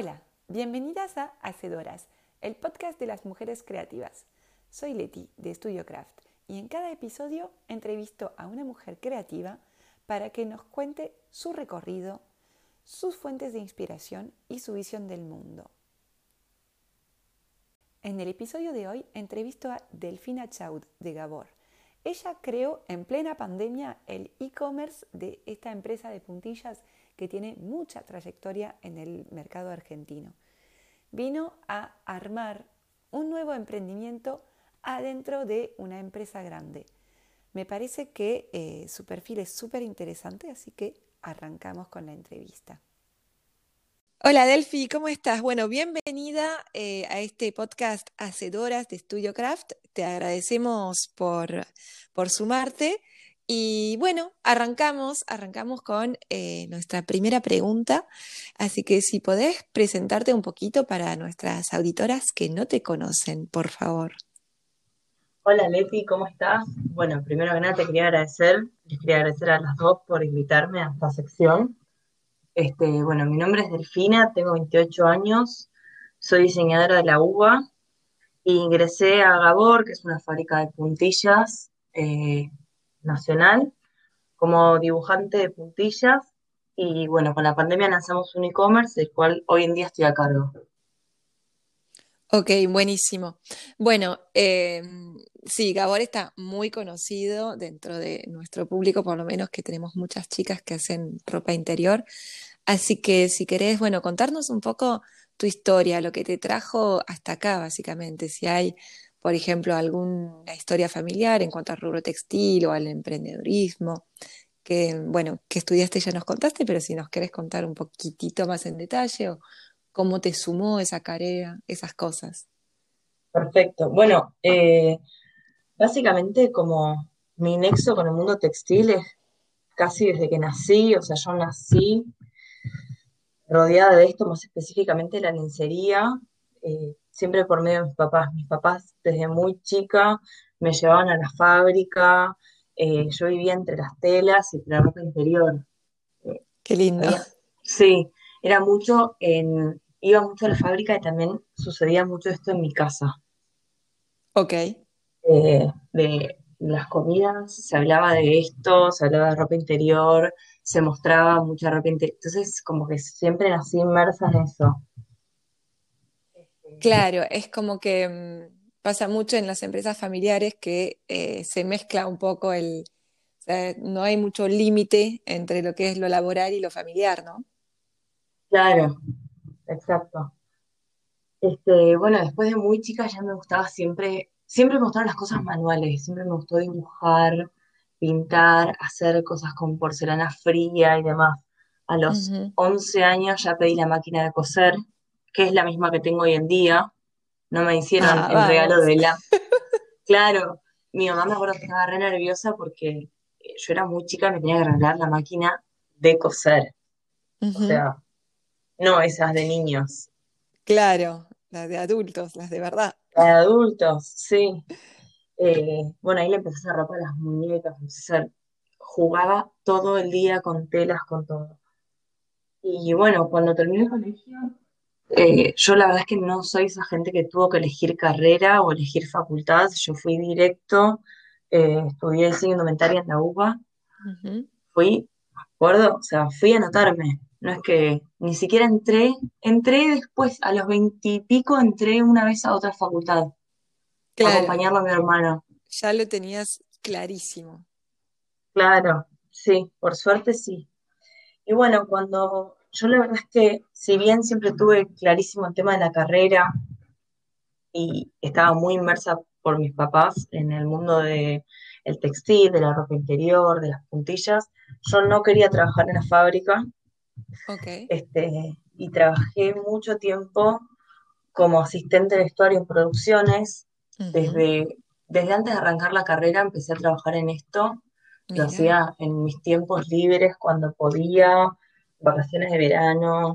Hola, bienvenidas a Hacedoras, el podcast de las mujeres creativas. Soy Leti de Studio Craft y en cada episodio entrevisto a una mujer creativa para que nos cuente su recorrido, sus fuentes de inspiración y su visión del mundo. En el episodio de hoy entrevisto a Delfina Chaud de Gabor. Ella creó en plena pandemia el e-commerce de esta empresa de puntillas que tiene mucha trayectoria en el mercado argentino. Vino a armar un nuevo emprendimiento adentro de una empresa grande. Me parece que eh, su perfil es súper interesante, así que arrancamos con la entrevista. Hola Delphi, ¿cómo estás? Bueno, bienvenida eh, a este podcast Hacedoras de Studio Craft. Te agradecemos por, por sumarte y bueno, arrancamos, arrancamos con eh, nuestra primera pregunta. Así que si podés presentarte un poquito para nuestras auditoras que no te conocen, por favor. Hola Leti, ¿cómo estás? Bueno, primero que nada te quería agradecer, les quería agradecer a las dos por invitarme a esta sección. Este, bueno, mi nombre es Delfina, tengo 28 años, soy diseñadora de la uva e ingresé a Gabor, que es una fábrica de puntillas, eh, nacional como dibujante de puntillas y bueno, con la pandemia lanzamos un e-commerce del cual hoy en día estoy a cargo. Ok, buenísimo. Bueno, eh, sí, Gabor está muy conocido dentro de nuestro público, por lo menos que tenemos muchas chicas que hacen ropa interior. Así que si querés, bueno, contarnos un poco tu historia, lo que te trajo hasta acá, básicamente, si hay por ejemplo, alguna historia familiar en cuanto al rubro textil o al emprendedurismo, que, bueno, que estudiaste ya nos contaste, pero si nos querés contar un poquitito más en detalle o cómo te sumó esa carrera, esas cosas. Perfecto. Bueno, eh, básicamente como mi nexo con el mundo textil es casi desde que nací, o sea, yo nací rodeada de esto, más específicamente la lencería, eh, siempre por medio de mis papás. Mis papás desde muy chica me llevaban a la fábrica, eh, yo vivía entre las telas y la ropa interior. Qué lindo. sí, era mucho en, iba mucho a la fábrica y también sucedía mucho esto en mi casa. Ok. Eh, de las comidas, se hablaba de esto, se hablaba de ropa interior, se mostraba mucha ropa interior. Entonces, como que siempre nací inmersa en eso. Claro, es como que mm, pasa mucho en las empresas familiares que eh, se mezcla un poco el, no hay mucho límite entre lo que es lo laboral y lo familiar, ¿no? Claro, exacto. Este, bueno, después de muy chica ya me gustaba siempre, siempre me gustaron las cosas manuales, siempre me gustó dibujar, pintar, hacer cosas con porcelana fría y demás. A los 11 años ya pedí la máquina de coser que es la misma que tengo hoy en día. No me hicieron ah, el regalo de la. Claro, mi mamá me acuerdo que estaba re nerviosa porque eh, yo era muy chica y me tenía que arreglar la máquina de coser. O sea, no esas de niños. Claro, las de adultos, las de verdad. Las de adultos, sí. Eh, bueno, ahí le empecé a a las muñecas, jugaba todo el día con telas, con todo. Y bueno, cuando terminé el colegio, eh, yo la verdad es que no soy esa gente que tuvo que elegir carrera o elegir facultad, yo fui directo, eh, estudié diseño indumentaria en la UBA, fui, acuerdo? O sea, fui a anotarme, no es que ni siquiera entré, entré después, a los veintipico entré una vez a otra facultad, a acompañarlo a mi hermano. Ya lo tenías clarísimo. Claro, sí, por suerte sí. Y bueno, cuando yo la verdad es que si bien siempre tuve clarísimo el tema de la carrera y estaba muy inmersa por mis papás en el mundo del textil, de la ropa interior, de las puntillas, yo no quería trabajar en la fábrica. Este, y trabajé mucho tiempo como asistente de vestuario en producciones. desde, desde antes de arrancar la carrera empecé a trabajar en esto. Lo hacía en mis tiempos libres, cuando podía, vacaciones de verano.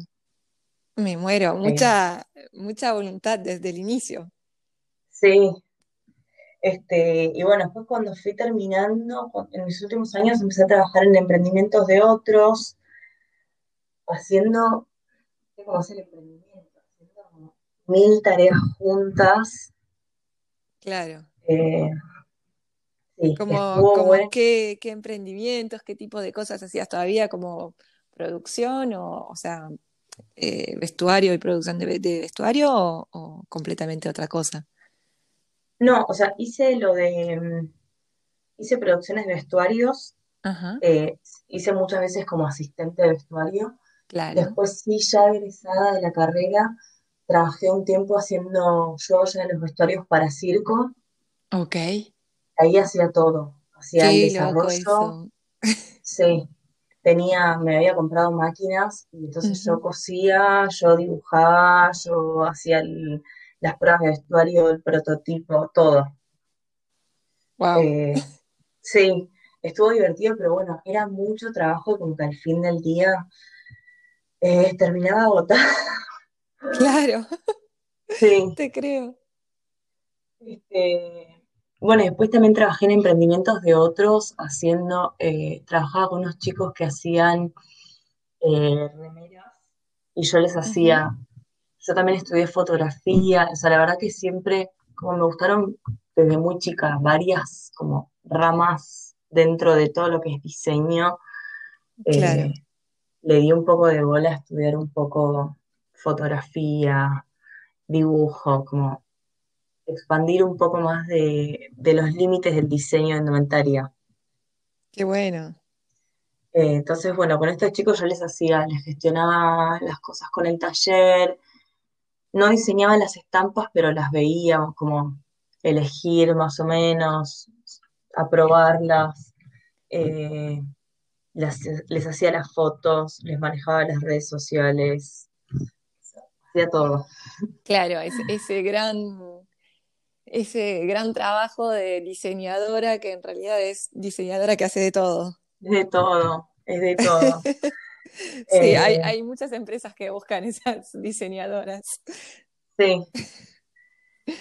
Me muero, mucha, mucha voluntad desde el inicio. Sí. Este, y bueno, después cuando fui terminando, en mis últimos años empecé a trabajar en emprendimientos de otros, haciendo cómo hacer emprendimiento, haciendo mil tareas juntas. Claro. Eh, sí, como, como bueno. qué, qué emprendimientos, qué tipo de cosas hacías todavía, como producción o, o sea, eh, vestuario y producción de, de vestuario o, o completamente otra cosa. No, o sea, hice lo de, mm, hice producciones de vestuarios, Ajá, eh, hice muchas veces como asistente de vestuario. claro. Después sí, ya egresada de la carrera, trabajé un tiempo haciendo yo ya los vestuarios para circo. Ok. Ahí hacía todo, hacía el Qué loco desarrollo, sí, tenía, me había comprado máquinas y entonces yo cosía, yo dibujaba, yo hacía el- las pruebas de vestuario, el prototipo, todo. Wow. Eh, sí, estuvo divertido, pero bueno, era mucho trabajo como que al fin del día eh, terminaba agotada. Claro, Sí, te creo. este, bueno, después también trabajé en emprendimientos de otros, haciendo, eh, trabajaba con unos chicos que hacían eh, remeras y yo les hacía, yo también estudié fotografía, o sea, la verdad que siempre, como me gustaron desde muy chica, varias como ramas dentro de todo lo que es diseño, eh, Claro. le di un poco de bola a estudiar un poco fotografía, dibujo, como expandir un poco más de, de los límites del diseño de indumentaria. Qué bueno. Eh, entonces, bueno, con estos chicos yo les hacía, les gestionaba las cosas con el taller, no diseñaba las estampas, pero las veíamos como elegir más o menos, aprobarlas, eh, las- les hacía las fotos, les manejaba las redes sociales, hacía todo. Claro, ese, ese gran, ese gran trabajo de diseñadora que en realidad es diseñadora que hace de todo. Es de todo, es de todo. Sí, hay, Eh, hay muchas empresas que buscan esas diseñadoras. sí,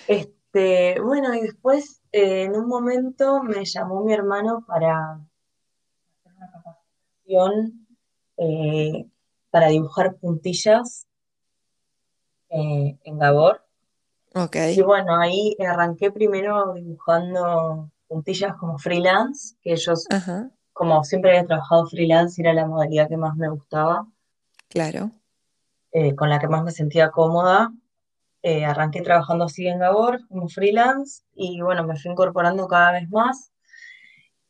este, bueno, y después eh, en un momento me llamó mi hermano para hacer una capacitación eh, para dibujar puntillas en Gabor. Ok. Y bueno, ahí arranqué primero dibujando puntillas como freelance, que ellos, Ajá, como siempre había trabajado freelance, era la modalidad que más me gustaba, claro. eh, con la que más me sentía cómoda. Eh, arranqué trabajando así en Gabor como freelance y bueno, me fui incorporando cada vez más.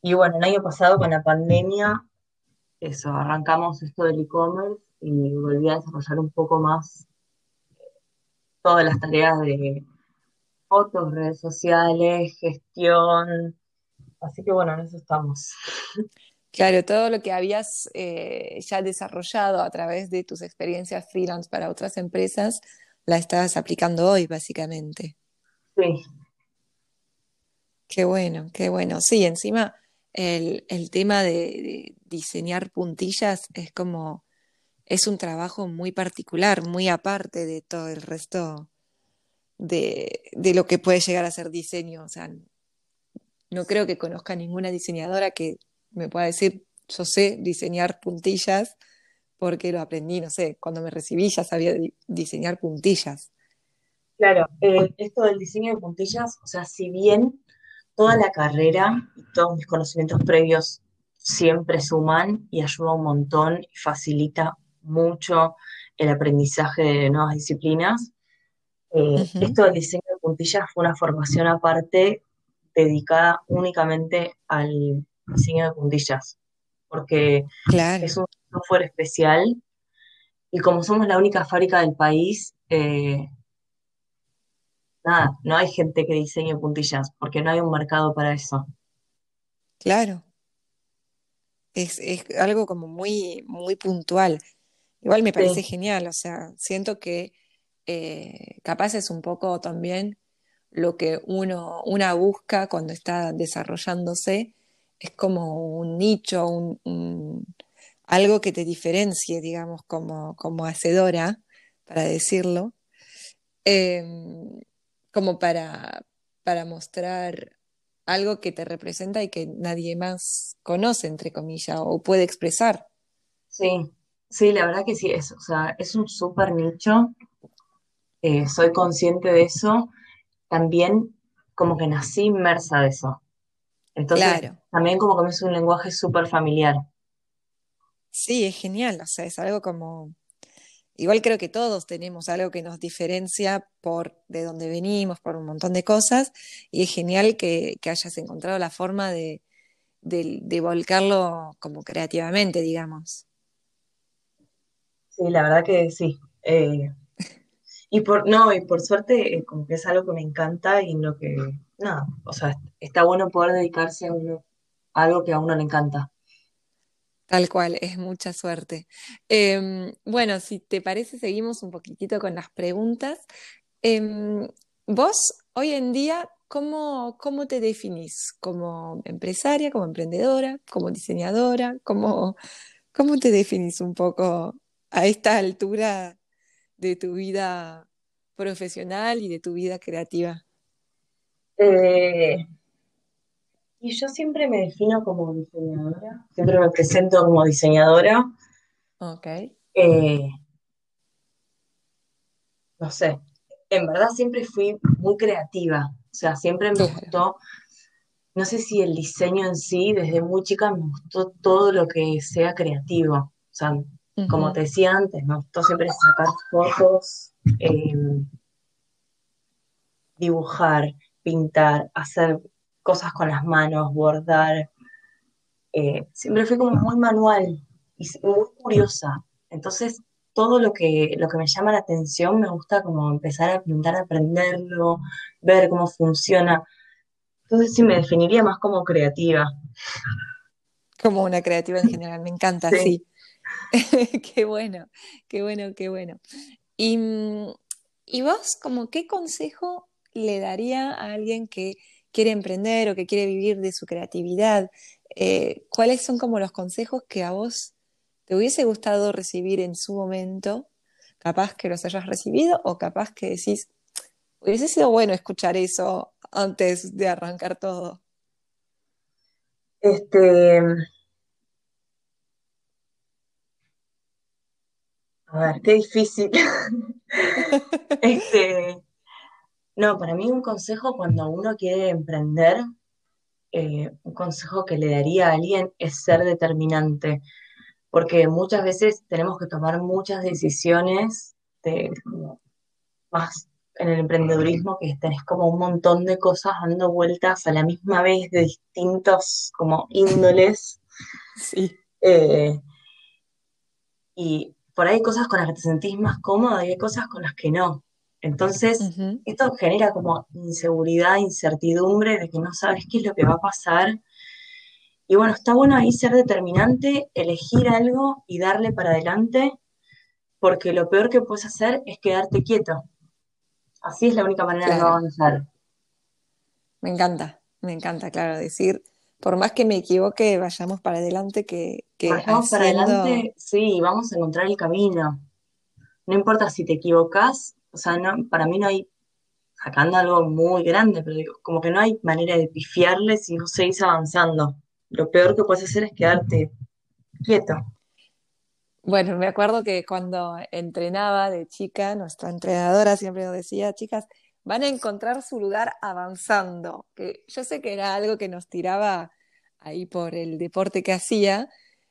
Y bueno, el año pasado con la pandemia, eso, arrancamos esto del e-commerce y volví a desarrollar un poco más todas las tareas de fotos, redes sociales, gestión. Así que bueno, en eso estamos. Claro, todo lo que habías eh, ya desarrollado a través de tus experiencias freelance para otras empresas, la estás aplicando hoy, básicamente. Sí, Qué bueno, qué bueno. Sí, encima el, el tema de, de diseñar puntillas es como, es un trabajo muy particular, muy aparte de todo el resto de, de lo que puede llegar a ser diseño. O sea, no creo que conozca ninguna diseñadora que me pueda decir, yo sé diseñar puntillas porque lo aprendí, no sé, cuando me recibí ya sabía di- diseñar puntillas. claro. eh, esto del diseño de puntillas, o sea, si bien toda la carrera y todos mis conocimientos previos siempre suman y ayuda un montón y facilita mucho el aprendizaje de nuevas disciplinas, eh, esto del diseño de puntillas fue una formación aparte dedicada únicamente al diseño de puntillas, porque es un software especial y como somos la única fábrica del país, eh, nada, no hay gente que diseñe puntillas porque no hay un mercado para eso. claro. Es, es algo como muy, muy puntual. Igual me parece Sí, genial, o sea, siento que eh, capaz es un poco también lo que uno, una busca cuando está desarrollándose, es como un nicho, un, un- algo que te diferencie, digamos, como, como hacedora, para decirlo, eh, como para, para mostrar algo que te representa y que nadie más conoce, entre comillas, o puede expresar. sí, Sí, la verdad que sí, es, o sea, es un súper nicho, eh, soy consciente de eso, también como que nací inmersa de eso. Entonces, Claro, también como que me es un lenguaje súper familiar. sí, es genial, o sea, es algo como, igual creo que todos tenemos algo que nos diferencia por de dónde venimos, por un montón de cosas, y es genial que, que hayas encontrado la forma de, de, de volcarlo como creativamente, digamos. Sí, la verdad que sí. Eh, y por, no, y por suerte, eh, como que es algo que me encanta y en lo que, nada, o sea, está bueno poder dedicarse a uno, a algo que a uno le encanta. Tal cual, es mucha suerte. Em, bueno, si te parece, seguimos un poquitito con las preguntas. Em, vos, hoy en día, ¿cómo, cómo te definís? ¿Como empresaria, como emprendedora, como diseñadora? ¿Cómo, cómo te definís un poco a esta altura de tu vida profesional y de tu vida creativa? Eh, y yo siempre me defino como diseñadora, siempre me presento como diseñadora. Ok, Eh, no sé, en verdad siempre fui muy creativa, o sea, siempre me claro. gustó, no sé si el diseño en sí, desde muy chica me gustó todo lo que sea creativo, o sea, como te decía antes, me gustó siempre sacar fotos, eh, dibujar, pintar, hacer cosas con las manos, bordar, eh, siempre fui como muy manual y muy curiosa. Entonces, todo lo que, lo que me llama la atención me gusta como empezar a intentar aprenderlo, ver cómo funciona. Entonces, sí, me definiría más como creativa. Como una creativa en general, me encanta, Sí. sí. Qué bueno, qué bueno, qué bueno. Y, mm, ¿y vos, como qué consejo le daría a alguien que quiere emprender o que quiere vivir de su creatividad? Eh, ¿cuáles son como los consejos que a vos te hubiese gustado recibir en su momento? Capaz que los hayas recibido o capaz que decís, hubiese sido bueno escuchar eso antes de arrancar todo. Este, a ver, qué difícil. Este, no, para mí un consejo cuando uno quiere emprender, eh, un consejo que le daría a alguien es ser determinante. porque muchas veces tenemos que tomar muchas decisiones de, más en el emprendedurismo, que tenés como un montón de cosas dando vueltas a la misma vez de distintos como índoles, Sí. eh, y por ahí hay cosas con las que te sentís más cómoda y hay cosas con las que no. Entonces, esto genera como inseguridad, incertidumbre de que no sabes qué es lo que va a pasar. Y bueno, está bueno ahí ser determinante, elegir algo y darle para adelante porque lo peor que puedes hacer es quedarte quieto. Así es la única manera de Claro. avanzar. Me encanta, me encanta, claro, decir, por más que me equivoque, vayamos para adelante, que, que Vayamos para adelante, sí, vamos a encontrar el camino. No importa si te equivocas, o sea, no, para mí no hay, sacando algo muy grande, pero digo, como que no hay manera de pifiarle si no seguís avanzando. Lo peor que puedes hacer es quedarte quieto. bueno, me acuerdo que cuando entrenaba de chica, nuestra entrenadora siempre nos decía, chicas, van a encontrar su lugar avanzando, que yo sé que era algo que nos tiraba ahí por el deporte que hacía,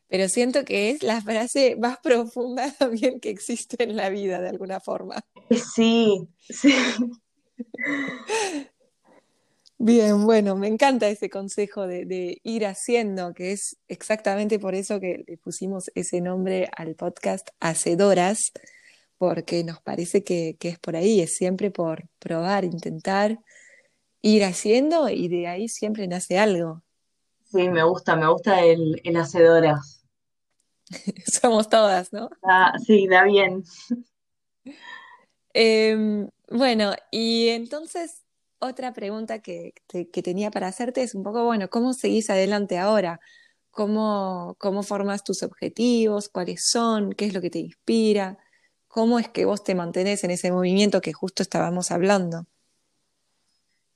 pero siento que es la frase más profunda también que existe en la vida, de alguna forma. Sí, sí, Bien, bueno, me encanta ese consejo de, de ir haciendo, que es exactamente por eso que le pusimos ese nombre al podcast Hacedoras, porque nos parece que, que es por ahí, es siempre por probar, intentar, ir haciendo y de ahí siempre nace algo. sí, me gusta, me gusta el, el hacedoras. Somos todas, ¿no? Ah, sí, da bien. Em, bueno, y entonces otra pregunta que, que tenía para hacerte es un poco, bueno, ¿cómo seguís adelante ahora? ¿Cómo, cómo formas tus objetivos? ¿Cuáles son? ¿Qué es lo que te inspira? ¿Cómo es que vos te mantenés en ese movimiento que justo estábamos hablando?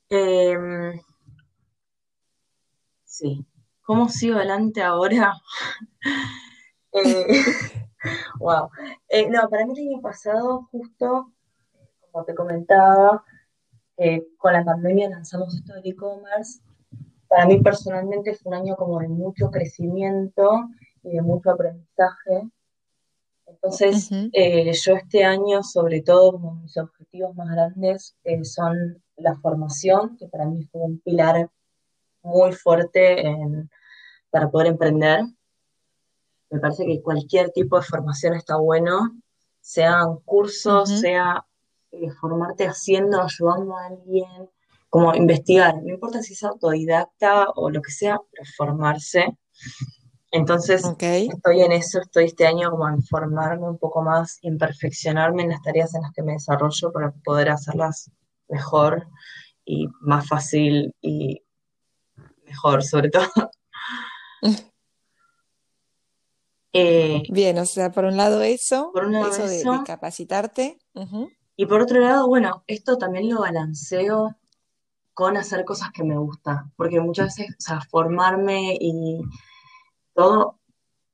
Em, sí. ¿Cómo sigo adelante ahora? Eh, Wow. Eh, no, para mí el año pasado, justo, como te comentaba, eh, con la pandemia lanzamos esto del e-commerce. Para mí personalmente fue un año como de mucho crecimiento y de mucho aprendizaje. Entonces, eh, yo este año, sobre todo, como mis objetivos más grandes son la formación, que para mí fue un pilar muy fuerte para poder emprender. Me parece que cualquier tipo de formación está bueno, sean cursos, sea eh, formarte haciendo, ayudando a alguien, como investigar, no importa si es autodidacta o lo que sea, pero formarse. Entonces, estoy en eso, estoy este año como en formarme un poco más, en perfeccionarme en las tareas en las que me desarrollo para poder hacerlas mejor y más fácil y mejor, sobre todo. Eh, Bien, o sea, por un lado eso, por un lado eso, de, capacitarte. Y por otro lado, bueno, esto también lo balanceo con hacer cosas que me gustan, porque muchas veces, o sea, formarme y todo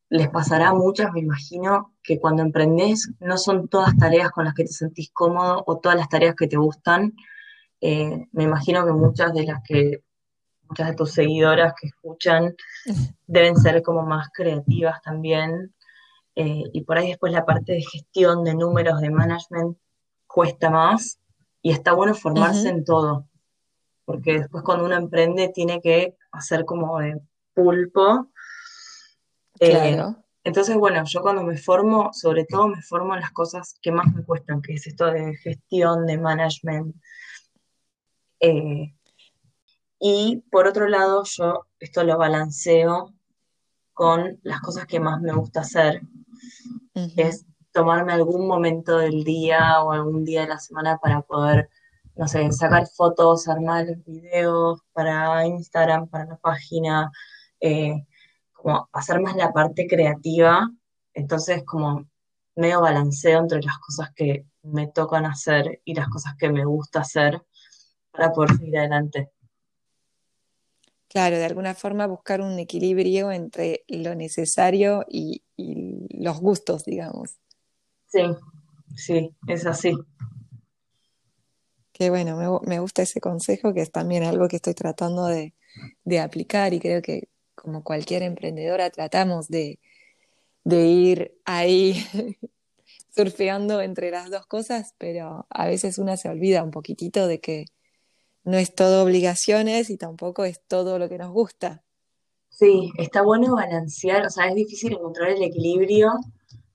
les pasará a muchas, me imagino, que cuando emprendes no son todas tareas con las que te sentís cómodo o todas las tareas que te gustan. Eh, me imagino que muchas de las que muchas de tus seguidoras que escuchan deben ser como más creativas también. Eh, y por ahí después la parte de gestión, de números, de management, cuesta más. Y está bueno formarse en todo. Porque después cuando uno emprende tiene que hacer como de pulpo. Eh, entonces, bueno, yo cuando me formo, sobre todo me formo en las cosas que más me cuestan, que es esto de gestión, de management. Eh, y por otro lado, yo esto lo balanceo con las cosas que más me gusta hacer, es tomarme algún momento del día o algún día de la semana para poder, no sé, sacar fotos, armar videos para Instagram, para la página, eh, como hacer más la parte creativa. Entonces, como medio balanceo entre las cosas que me tocan hacer y las cosas que me gusta hacer para poder seguir adelante. Claro, de alguna forma buscar un equilibrio entre lo necesario y, los gustos, digamos. Sí, sí, es así. Qué bueno, me, gusta ese consejo, que es también algo que estoy tratando de, aplicar y creo que como cualquier emprendedora tratamos de, de ir ahí surfeando entre las dos cosas, pero a veces una se olvida un poquitito de que no es todo obligaciones y tampoco es todo lo que nos gusta. Sí, está bueno balancear, o sea, es difícil encontrar el equilibrio,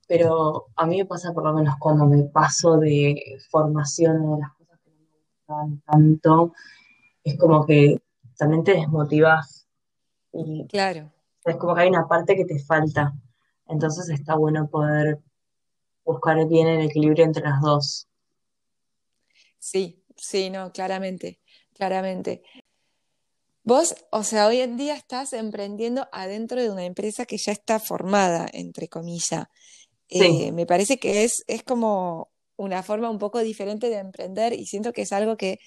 pero a mí me pasa por lo menos cuando me paso de formación de las cosas que no me gustan tanto, es como que también te desmotivas. Y claro. Es como que hay una parte que te falta. Entonces está bueno poder buscar bien el equilibrio entre las dos. Sí, sí, no, claramente claramente. Vos, o sea, hoy en día estás emprendiendo adentro de una empresa que ya está formada, entre comillas. Eh, me parece que es, es como una forma un poco diferente de emprender y siento que es algo que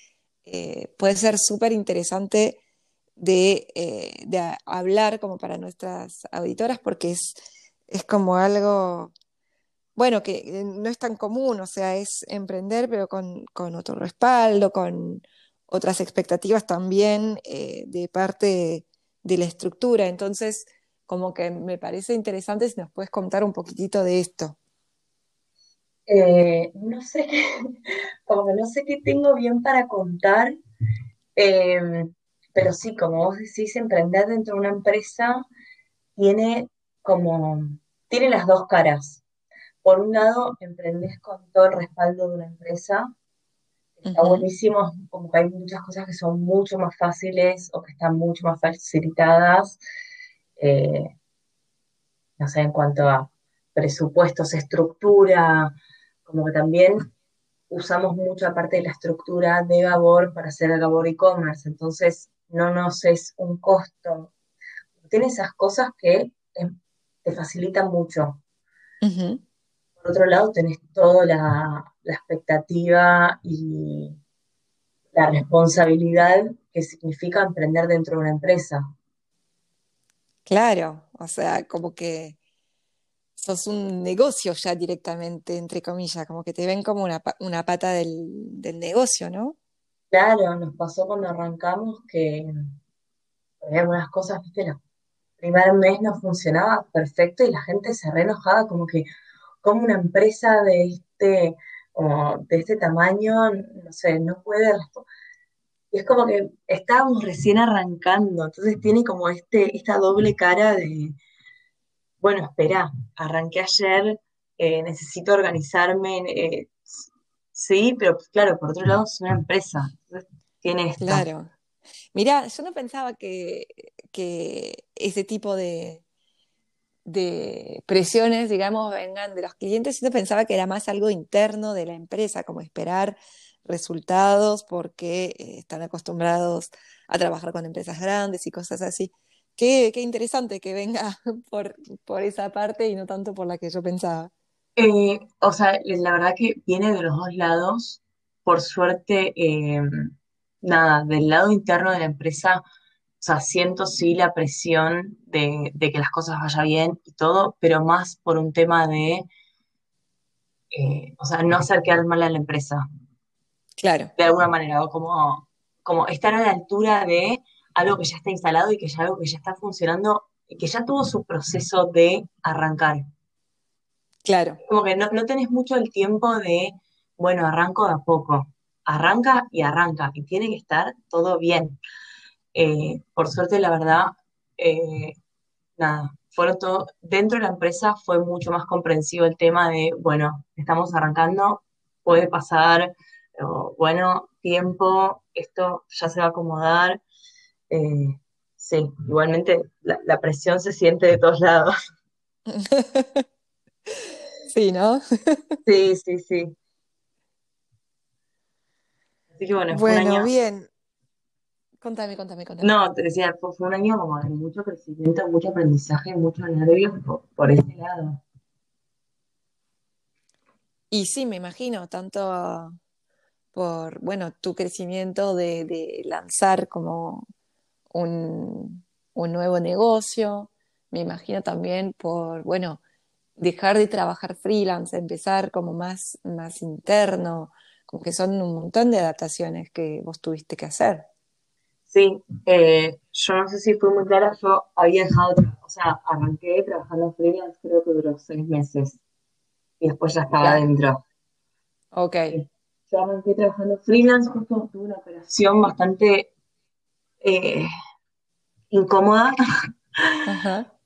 eh, puede ser súper interesante de, eh, hablar como para nuestras auditoras porque es, es como algo, bueno, que no es tan común, o sea, es emprender pero con, con otro respaldo, con otras expectativas también eh, de parte de la estructura. Entonces, como que me parece interesante si nos puedes contar un poquitito de esto. Eh, no sé, como no sé qué tengo bien para contar, pero sí, como vos decís, emprender dentro de una empresa tiene como, tiene las dos caras. Por un lado, emprendes con todo el respaldo de una empresa, Está buenísimo, como que hay muchas cosas que son mucho más fáciles o que están mucho más facilitadas, eh, no sé, en cuanto a presupuestos, estructura, como que también usamos mucha parte de la estructura de Gabor para hacer el Gabor e-commerce, entonces no nos es un costo. Tiene esas cosas que te facilitan mucho. Por otro lado, tenés toda la, la expectativa y la responsabilidad que significa emprender dentro de una empresa. Claro, o sea, como que sos un negocio ya directamente, entre comillas, como que te ven como una, una pata del, del negocio, ¿no? Claro, nos pasó cuando arrancamos que había algunas cosas, viste, el primer mes no funcionaba perfecto y la gente se re enojaba como que, como una empresa de este, como de este tamaño, no sé, no puede y es como que estábamos recién arrancando, entonces tiene como este, esta doble cara de, bueno, espera, arranqué ayer, eh, necesito organizarme, eh, sí, pero claro, por otro lado es una empresa, tiene esto. Claro. Mira, yo no pensaba que, ese tipo de, de presiones, digamos, vengan de los clientes, yo pensaba que era más algo interno de la empresa, como esperar resultados porque eh, están acostumbrados a trabajar con empresas grandes y cosas así. Qué, interesante que venga por, por, esa parte y no tanto por la que yo pensaba. Eh, o sea, la verdad que viene de los dos lados. Por suerte, eh, nada, del lado interno de la empresa, o sea, siento sí la presión de, de que las cosas vayan bien y todo, pero más por un tema de, o sea, no hacer quedar mal a la empresa. Claro. De alguna manera, o como, como estar a la altura de algo que ya está instalado y que ya algo que ya está funcionando y que ya tuvo su proceso de arrancar. Claro. Como que no, tenés mucho el tiempo de, bueno, arranco de a poco. Arranca y arranca, y tiene que estar todo bien. Eh, por suerte, la verdad, eh, nada, fueron todo, dentro de la empresa fue mucho más comprensivo el tema de, bueno, estamos arrancando, puede pasar, bueno, tiempo, esto ya se va a acomodar. Eh, sí, igualmente la, presión se siente de todos lados. Sí, ¿no? Sí, sí, sí. Así que bueno, fue un año... bien. Contame, contame, contame. No, te decía, fue, un año como de mucho crecimiento, mucho aprendizaje, mucho nervios por, por ese lado. Y sí, me imagino, tanto por, bueno, tu crecimiento de, lanzar como un, nuevo negocio, me imagino también por, bueno, dejar de trabajar freelance, empezar como más, más interno, como que son un montón de adaptaciones que vos tuviste que hacer. Sí, eh, yo no sé si fue muy clara, yo había dejado, o sea, arranqué trabajando freelance, creo que duró seis meses y después ya estaba adentro. Ok yo arranqué trabajando freelance, justo tuve una operación bastante eh, incómoda,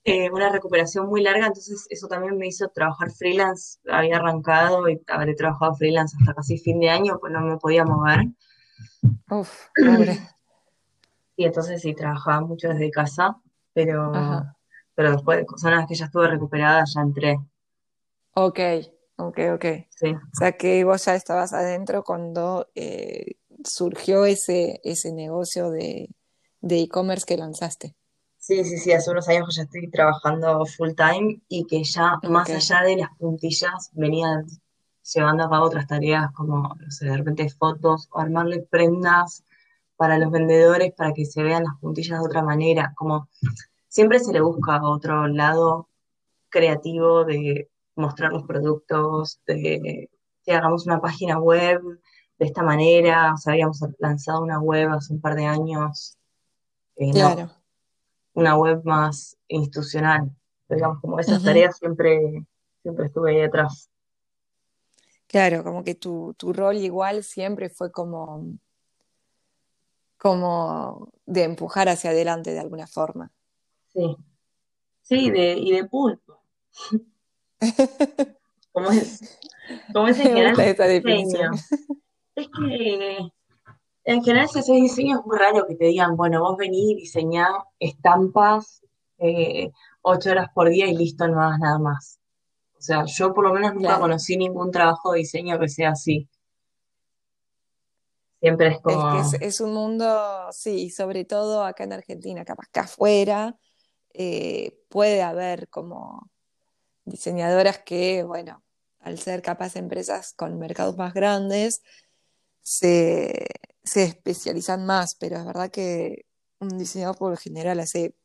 eh, una recuperación muy larga, entonces eso también me hizo trabajar freelance, había arrancado y habré trabajado freelance hasta casi fin de año, pues no me podía mover. Uf, pobre. Y entonces sí, trabajaba mucho desde casa, pero, pero después, una vez que ya estuve recuperada, ya entré. Ok, Ok, ok. Sí. O sea que vos ya estabas adentro cuando eh, surgió ese, ese negocio de e-commerce que lanzaste. Sí, sí, sí, hace unos años que ya estoy trabajando full time y que ya más allá de las puntillas venían llevando a cabo otras tareas como, no sé, de repente fotos o armarle prendas para los vendedores para que se vean las puntillas de otra manera, como siempre se le busca otro lado creativo de mostrar los productos, de que hagamos una página web de esta manera, o sea, habíamos lanzado una web hace un par de años, eh, claro. Una web más institucional, digamos, como esas tareas siempre, siempre estuve ahí detrás. Claro, como que tu, tu rol igual siempre fue como, como de empujar hacia adelante de alguna forma. Sí, sí, de, y de pulpo. ¿Cómo es? ¿Cómo es en general? definición. Es que en general si haces diseño es muy raro que te digan, bueno, vos venís y diseñá estampas eh, ocho horas por día y listo, no hagas nada más. O sea, yo por lo menos nunca conocí ningún trabajo de diseño que sea así. Siempre es como... Es que es, un mundo, sí, sobre todo acá en Argentina, capaz que afuera eh, puede haber como diseñadoras que, bueno, al ser capaz empresas con mercados más grandes, se, especializan más, pero es verdad que un diseñador por lo general hace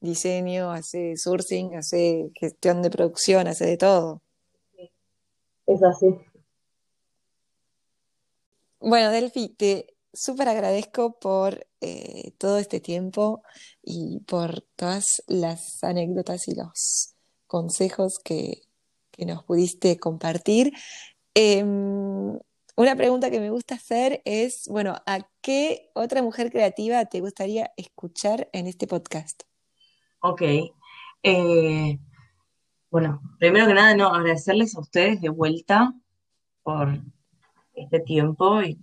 diseño, hace sourcing, hace gestión de producción, hace de todo. Es así. Bueno, Delphi, te súper agradezco por eh, todo este tiempo y por todas las anécdotas y los consejos que, que nos pudiste compartir. Em, una pregunta que me gusta hacer es, bueno, ¿a qué otra mujer creativa te gustaría escuchar en este podcast? Ok. Eh, bueno, primero que nada, no, agradecerles a ustedes de vuelta por este tiempo y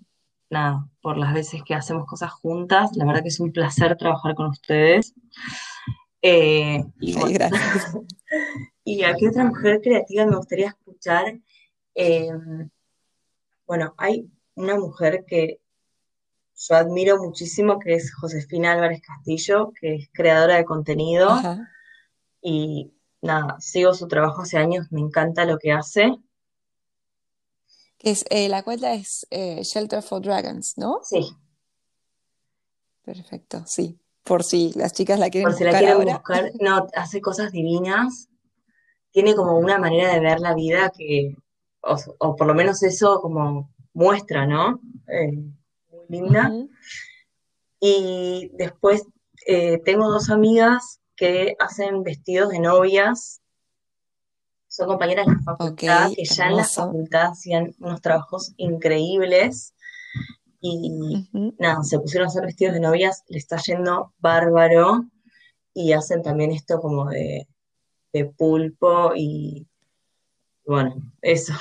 nada, por las veces que hacemos cosas juntas. La verdad que es un placer trabajar con ustedes. Eh, y, gracias. ¿Y a qué otra mujer creativa me gustaría escuchar? Eh, bueno, hay una mujer que yo admiro muchísimo, que es Josefina Álvarez Castillo, que es creadora de contenido. Y nada, sigo su trabajo hace años, me encanta lo que hace. es, eh, la cuenta es eh, Shelter for Dragons, ¿no? Sí. Perfecto, sí. Por si las chicas la quieren Por si la quieren buscar, no, hace cosas divinas. Tiene como una manera de ver la vida que o, por lo menos eso como muestra, ¿no? Eh, muy linda. Y después eh, tengo dos amigas que hacen vestidos de novias. Son compañeras de la facultad, que ya en la facultad hacían unos trabajos increíbles. Y nada, se pusieron a hacer vestidos de novias, le está yendo bárbaro. Y hacen también esto como de, de pulpo y bueno, eso.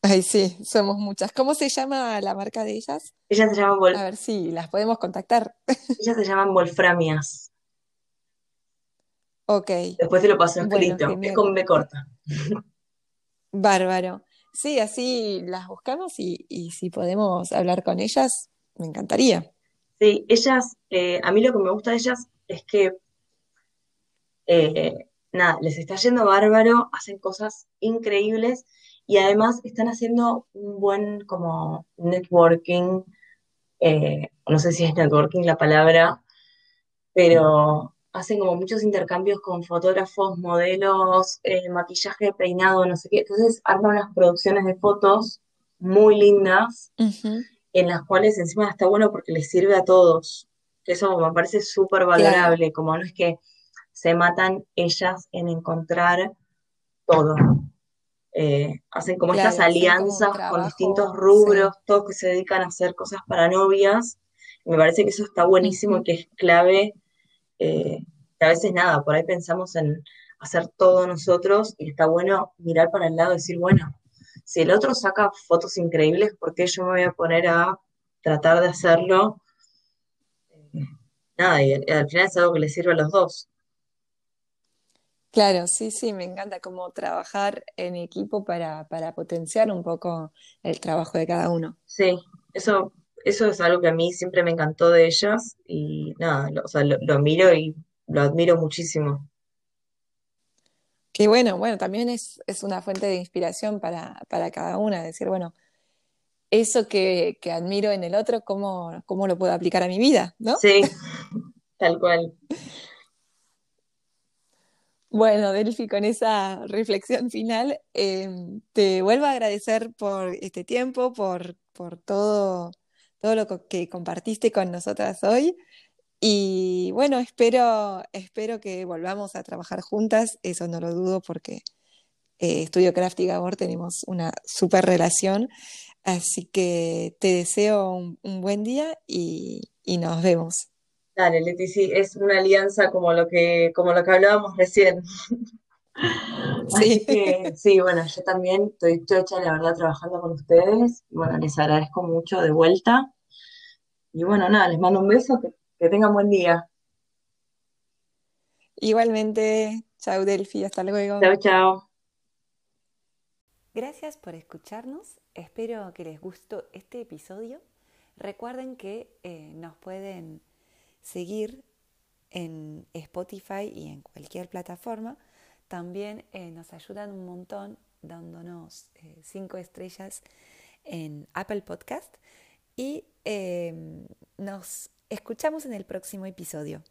Ay, sí, somos muchas. ¿Cómo se llama la marca de ellas? Ellas se llaman A ver si las podemos contactar. Ellas se llaman Wolframias. Ok. Después te lo paso escrito. es con B corta. Bárbaro. Sí, así las buscamos y, si podemos hablar con ellas, me encantaría. Sí, ellas, eh, a mí lo que me gusta de ellas es que eh, nada, les está yendo bárbaro, hacen cosas increíbles y además están haciendo un buen como networking, eh, no sé si es networking la palabra, pero hacen como muchos intercambios con fotógrafos, modelos, eh, maquillaje, peinado, no sé qué. Entonces arman unas producciones de fotos muy lindas, en las cuales encima está bueno porque les sirve a todos. Eso me parece súper valorable, como no es que se matan ellas en encontrar todo. Eh, hacen como estas alianzas con distintos rubros, todos que se dedican a hacer cosas para novias. Me parece que eso está buenísimo y que es clave. Eh, que a veces nada, por ahí pensamos en hacer todo nosotros y está bueno mirar para el lado y decir, bueno, si el otro saca fotos increíbles, ¿por qué yo me voy a poner a tratar de hacerlo? Eh, nada, y al final es algo que le sirve a los dos. Claro, sí, sí, me encanta como trabajar en equipo para, potenciar un poco el trabajo de cada uno. Sí, eso, eso es algo que a mí siempre me encantó de ellas y nada, lo, o sea, lo, miro y lo admiro muchísimo. Qué bueno, bueno, también es, una fuente de inspiración para, cada una, decir, bueno, eso que, admiro en el otro, ¿cómo, ¿cómo lo puedo aplicar a mi vida? ¿no? Sí, tal cual. Bueno, Delphi, con esa reflexión final, em, te vuelvo a agradecer por este tiempo, por, por todo, todo lo que compartiste con nosotras hoy. Y bueno, espero, espero que volvamos a trabajar juntas, eso no lo dudo porque eh, Estudio Craft y Gabor tenemos una super relación. Así que te deseo un, buen día y nos vemos. Dale, Leti, sí, es una alianza como lo que, como lo que hablábamos recién. Sí. sí, bueno, yo también estoy chocha, la verdad, trabajando con ustedes. Y bueno, les agradezco mucho de vuelta. Y bueno, nada, les mando un beso, que, que tengan buen día. Igualmente, chao Delphi, hasta luego. Chao, chao. Gracias por escucharnos, espero que les gustó este episodio. Recuerden que eh, nos pueden seguir en Spotify y en cualquier plataforma. También eh, nos ayudan un montón dándonos eh, cinco estrellas en Apple Podcast y em, nos escuchamos en el próximo episodio.